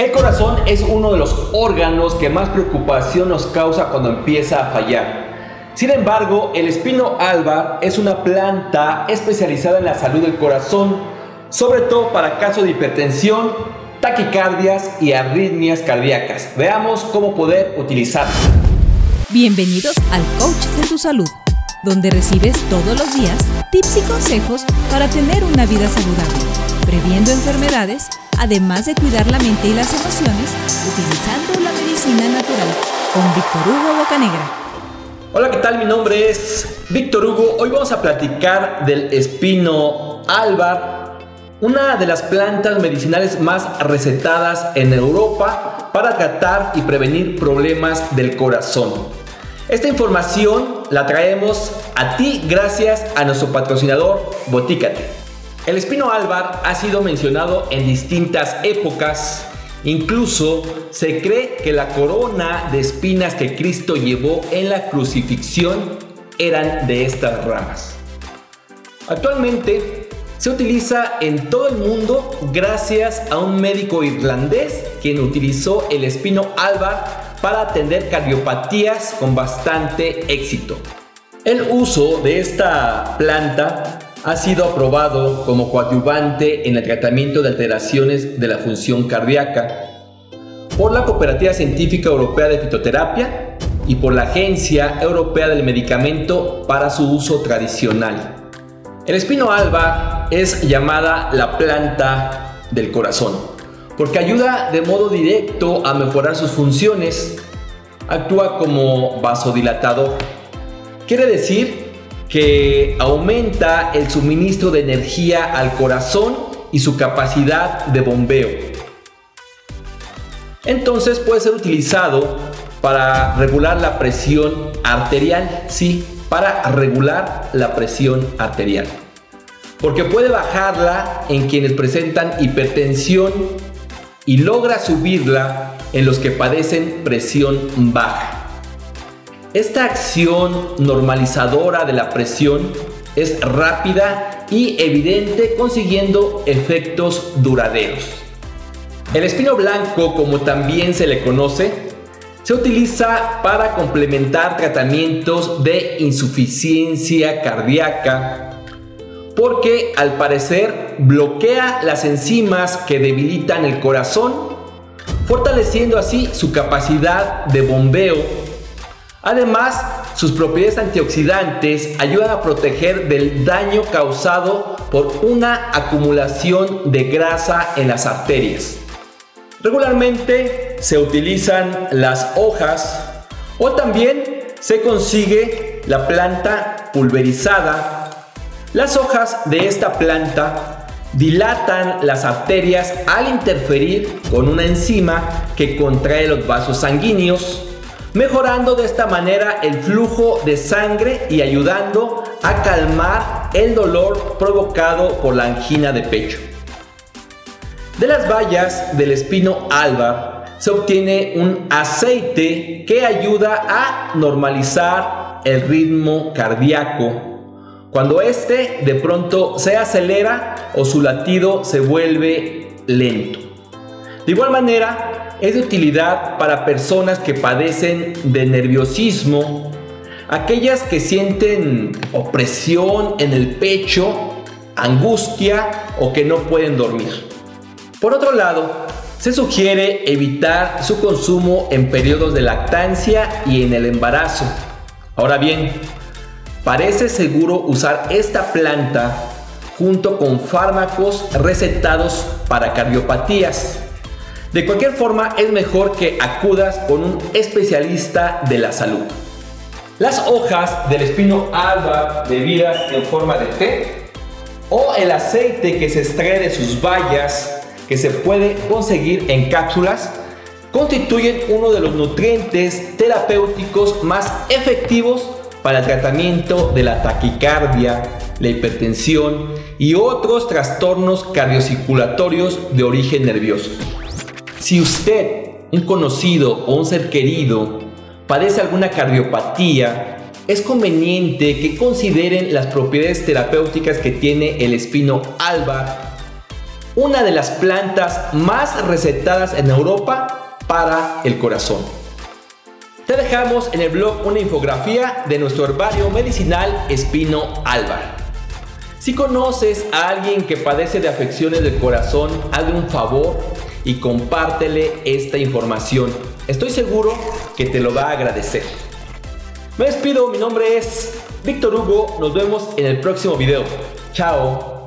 El corazón es uno de los órganos que más preocupación nos causa cuando empieza a fallar. Sin embargo, el espino alba es una planta especializada en la salud del corazón, sobre todo para casos de hipertensión, taquicardias y arritmias cardíacas. Veamos cómo poder utilizarla. Bienvenidos al Coach de tu Salud, donde recibes todos los días tips y consejos para tener una vida saludable, previendo enfermedades además de cuidar la mente y las emociones utilizando la medicina natural con Víctor Hugo Bocanegra. Hola, ¿qué tal? Mi nombre es Víctor Hugo. Hoy vamos a platicar del espino álvar, una de las plantas medicinales más recetadas en Europa para tratar y prevenir problemas del corazón. Esta información la traemos a ti gracias a nuestro patrocinador Botícate. El espino álvar ha sido mencionado en distintas épocas. Incluso se cree que la corona de espinas que Cristo llevó en la crucifixión eran de estas ramas. Actualmente se utiliza en todo el mundo gracias a un médico irlandés quien utilizó el espino álvar para atender cardiopatías con bastante éxito. El uso de esta planta ha sido aprobado como coadyuvante en el tratamiento de alteraciones de la función cardíaca por la Cooperativa Científica Europea de Fitoterapia y por la Agencia Europea del Medicamento para su uso tradicional. El espino alba es llamada la planta del corazón porque ayuda de modo directo a mejorar sus funciones. Actúa como vasodilatador. Quiere decir que aumenta el suministro de energía al corazón y su capacidad de bombeo. Entonces puede ser utilizado para regular la presión arterial, sí, para regular la presión arterial. Porque puede bajarla en quienes presentan hipertensión y logra subirla en los que padecen presión baja. Esta acción normalizadora de la presión es rápida y evidente consiguiendo efectos duraderos. El espino blanco, como también se le conoce, se utiliza para complementar tratamientos de insuficiencia cardíaca porque al parecer bloquea las enzimas que debilitan el corazón, fortaleciendo así su capacidad de bombeo Además, sus propiedades antioxidantes ayudan a proteger del daño causado por una acumulación de grasa en las arterias. Regularmente se utilizan las hojas o también se consigue la planta pulverizada. Las hojas de esta planta dilatan las arterias al interferir con una enzima que contrae los vasos sanguíneos mejorando de esta manera el flujo de sangre y ayudando a calmar el dolor provocado por la angina de pecho. De las bayas del espino alba se obtiene un aceite que ayuda a normalizar el ritmo cardíaco. Cuando este de pronto se acelera o su latido se vuelve lento. De igual manera, es de utilidad para personas que padecen de nerviosismo, aquellas que sienten opresión en el pecho, angustia o que no pueden dormir. Por otro lado, se sugiere evitar su consumo en periodos de lactancia y en el embarazo. Ahora bien, parece seguro usar esta planta junto con fármacos recetados para cardiopatías de cualquier forma, es mejor que acudas con un especialista de la salud. Las hojas del espino alba bebidas en forma de té o el aceite que se extrae de sus bayas que se puede conseguir en cápsulas constituyen uno de los nutrientes terapéuticos más efectivos para el tratamiento de la taquicardia, la hipertensión y otros trastornos cardiocirculatorios de origen nervioso. Si usted, un conocido o un ser querido, padece alguna cardiopatía, es conveniente que consideren las propiedades terapéuticas que tiene el espino alba. una de las plantas más recetadas en Europa para el corazón. Te dejamos en el blog una infografía de nuestro herbario medicinal Espino Álvar. Si conoces a alguien que padece de afecciones del corazón, hazle un favor y compártele esta información. Estoy seguro que te lo va a agradecer. Me despido, mi nombre es Víctor Hugo, nos vemos en el próximo video. Chao.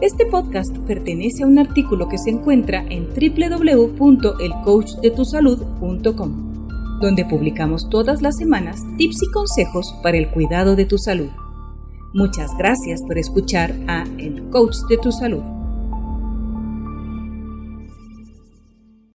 Este podcast pertenece a un artículo que se encuentra en www.elcoachdetusalud.com, donde publicamos todas las semanas tips y consejos para el cuidado de tu salud. Muchas gracias por escuchar a El Coach de tu Salud.